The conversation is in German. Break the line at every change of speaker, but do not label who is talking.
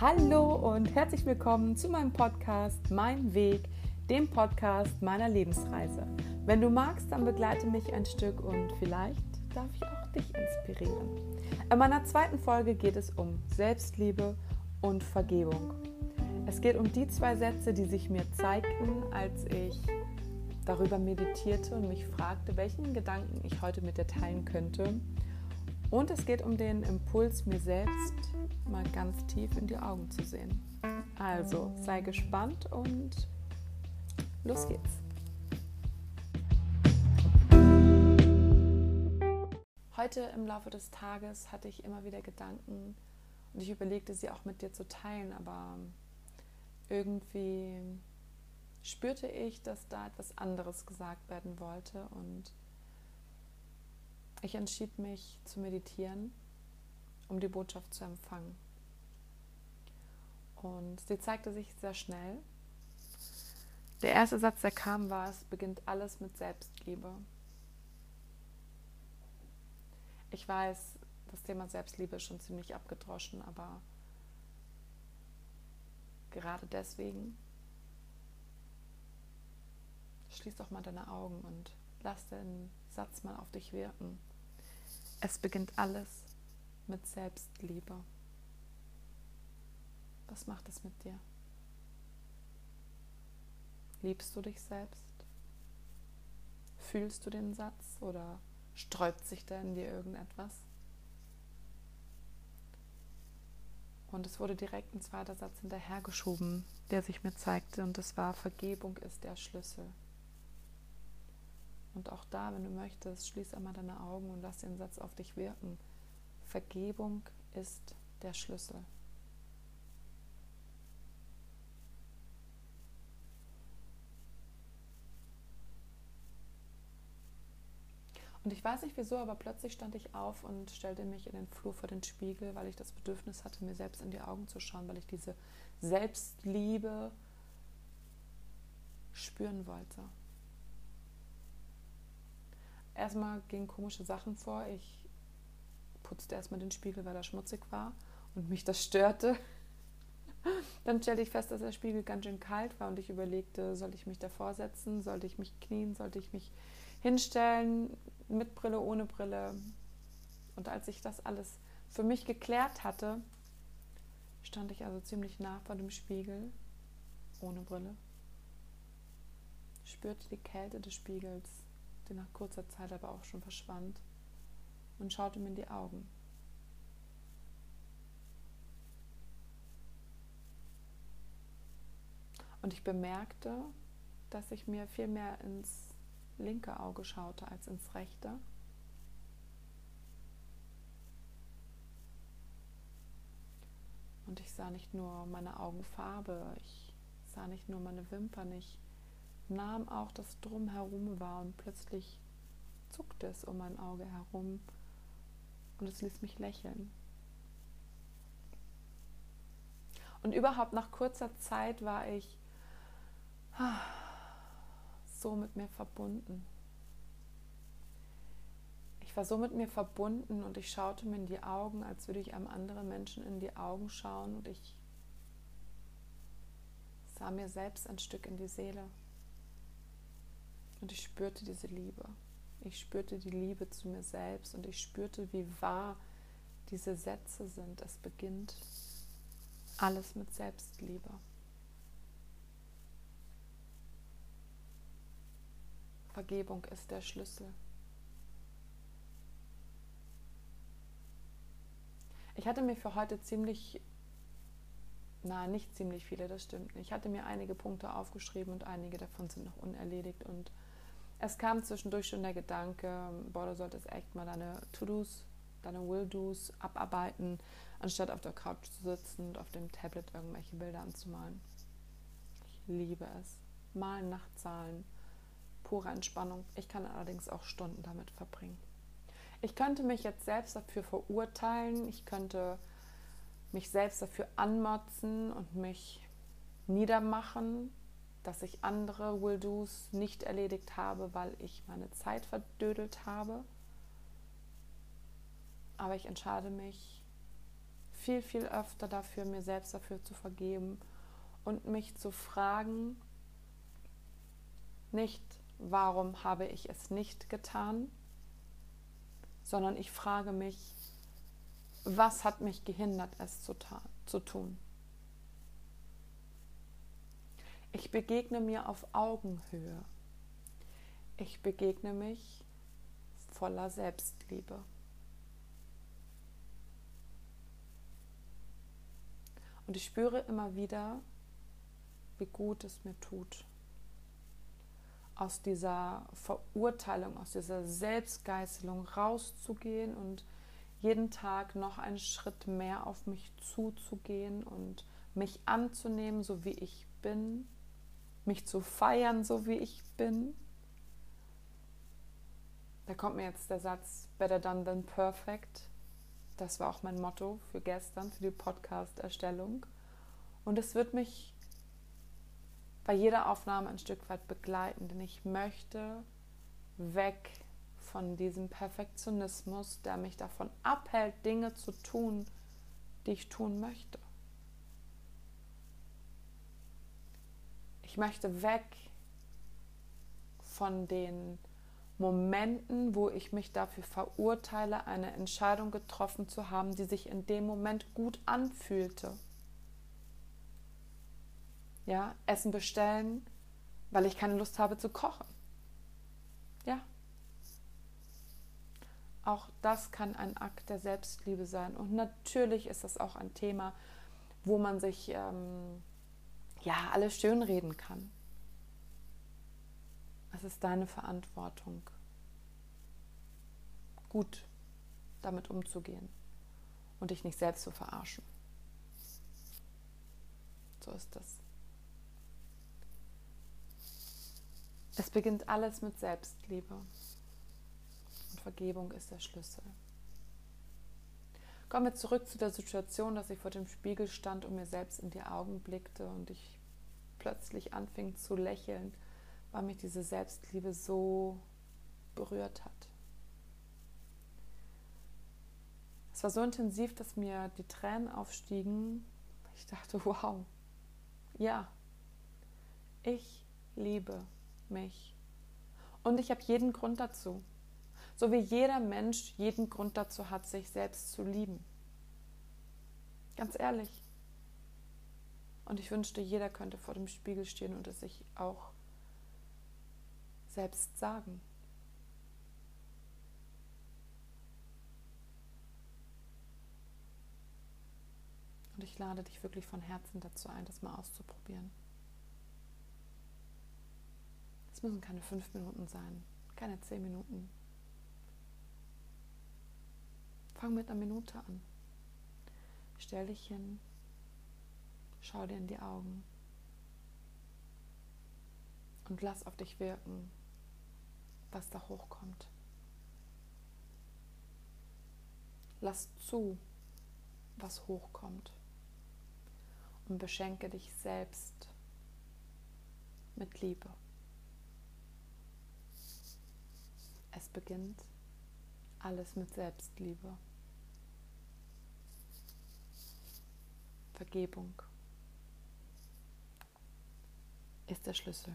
Hallo und herzlich willkommen zu meinem Podcast Mein Weg, dem Podcast meiner Lebensreise. Wenn du magst, dann begleite mich ein Stück und vielleicht darf ich auch dich inspirieren. In meiner zweiten Folge geht es um Selbstliebe und Vergebung. Es geht um die zwei Sätze, die sich mir zeigten, als ich darüber meditierte und mich fragte, welchen Gedanken ich heute mit dir teilen könnte. Und es geht um den Impuls, mir selbst mal ganz tief in die Augen zu sehen. Also sei gespannt und los geht's. Heute im Laufe des Tages hatte ich immer wieder Gedanken und ich überlegte sie auch mit dir zu teilen, aber irgendwie spürte ich, dass da etwas anderes gesagt werden wollte und ich entschied mich zu meditieren, um die Botschaft zu empfangen. Und sie zeigte sich sehr schnell. Der erste Satz, der kam, war, es beginnt alles mit Selbstliebe. Ich weiß, das Thema Selbstliebe ist schon ziemlich abgedroschen, aber gerade deswegen schließ doch mal deine Augen und lass den Satz mal auf dich wirken. Es beginnt alles mit Selbstliebe. Was macht es mit dir? Liebst du dich selbst? Fühlst du den Satz oder sträubt sich da in dir irgendetwas? Und es wurde direkt ein zweiter Satz hinterhergeschoben, der sich mir zeigte, und das war, Vergebung ist der Schlüssel. Und auch da, wenn du möchtest, schließ einmal deine Augen und lass den Satz auf dich wirken. Vergebung ist der Schlüssel. Und ich weiß nicht wieso, aber plötzlich stand ich auf und stellte mich in den Flur vor den Spiegel, weil ich das Bedürfnis hatte, mir selbst in die Augen zu schauen, weil ich diese Selbstliebe spüren wollte erstmal gingen komische Sachen vor. Ich putzte erstmal den Spiegel, weil er schmutzig war und mich das störte. Dann stellte ich fest, dass der Spiegel ganz schön kalt war und ich überlegte, soll ich mich davor setzen, sollte ich mich knien, sollte ich mich hinstellen, mit Brille, ohne Brille. Und als ich das alles für mich geklärt hatte, stand ich also ziemlich nah vor dem Spiegel, ohne Brille, spürte die Kälte des Spiegels die nach kurzer Zeit aber auch schon verschwand, und schaute mir in die Augen. Und ich bemerkte, dass ich mir viel mehr ins linke Auge schaute als ins rechte. Und ich sah nicht nur meine Augenfarbe, ich sah nicht nur meine Wimpern, ich nahm auch das Drumherum wahr und plötzlich zuckte es um mein Auge herum und es ließ mich lächeln. Und überhaupt nach kurzer Zeit war ich so mit mir verbunden. Ich war so mit mir verbunden und ich schaute mir in die Augen, als würde ich einem anderen Menschen in die Augen schauen und ich sah mir selbst ein Stück in die Seele. Und ich spürte diese Liebe. Ich spürte die Liebe zu mir selbst und ich spürte, wie wahr diese Sätze sind. Es beginnt alles mit Selbstliebe. Vergebung ist der Schlüssel. Ich hatte mir für heute ziemlich, na, nicht ziemlich viele, das stimmt. Ich hatte mir einige Punkte aufgeschrieben und einige davon sind noch unerledigt und es kam zwischendurch schon der Gedanke, boah, du solltest echt mal deine To-Dos, deine Will-Dos abarbeiten, anstatt auf der Couch zu sitzen und auf dem Tablet irgendwelche Bilder anzumalen. Ich liebe es. Malen, Nachtzahlen, pure Entspannung. Ich kann allerdings auch Stunden damit verbringen. Ich könnte mich jetzt selbst dafür verurteilen, ich könnte mich selbst dafür anmotzen und mich niedermachen, dass ich andere Will-Dos nicht erledigt habe, weil ich meine Zeit verdödelt habe. Aber ich entscheide mich viel, viel öfter dafür, mir selbst dafür zu vergeben und mich zu fragen, nicht, warum habe ich es nicht getan, sondern ich frage mich, was hat mich gehindert, es zu, zu tun. Ich begegne mir auf Augenhöhe. Ich begegne mich voller Selbstliebe. Und ich spüre immer wieder, wie gut es mir tut, aus dieser Verurteilung, aus dieser Selbstgeißelung rauszugehen und jeden Tag noch einen Schritt mehr auf mich zuzugehen und mich anzunehmen, so wie ich bin, mich zu feiern, so wie ich bin. Da kommt mir jetzt der Satz Better done than perfect. Das war auch mein Motto für gestern, für die Podcast-Erstellung. Und es wird mich bei jeder Aufnahme ein Stück weit begleiten, denn ich möchte weg von diesem Perfektionismus, der mich davon abhält, Dinge zu tun, die ich tun möchte. Ich möchte weg von den Momenten, wo ich mich dafür verurteile, eine Entscheidung getroffen zu haben, die sich in dem Moment gut anfühlte. Ja, Essen bestellen, weil ich keine Lust habe zu kochen. Ja. Auch das kann ein Akt der Selbstliebe sein. Und natürlich ist das auch ein Thema, wo man sich ähm, ja, alles schönreden kann. Es ist deine Verantwortung, gut damit umzugehen und dich nicht selbst zu verarschen. So ist das. Es beginnt alles mit Selbstliebe. Und Vergebung ist der Schlüssel. Kommen wir zurück zu der Situation, dass ich vor dem Spiegel stand und mir selbst in die Augen blickte und ich plötzlich anfing zu lächeln, weil mich diese Selbstliebe so berührt hat. Es war so intensiv, dass mir die Tränen aufstiegen. Ich dachte, wow, ja, ich liebe mich. Und ich habe jeden Grund dazu. So wie jeder Mensch jeden Grund dazu hat, sich selbst zu lieben. Ganz ehrlich. Und ich wünschte, jeder könnte vor dem Spiegel stehen und es sich auch selbst sagen. Und ich lade dich wirklich von Herzen dazu ein, das mal auszuprobieren. Es müssen keine fünf Minuten sein, keine zehn Minuten. Fang mit einer Minute an. Stell dich hin, schau dir in die Augen und lass auf dich wirken, was da hochkommt. Lass zu, was hochkommt und beschenke dich selbst mit Liebe. Es beginnt alles mit Selbstliebe. Vergebung ist der Schlüssel.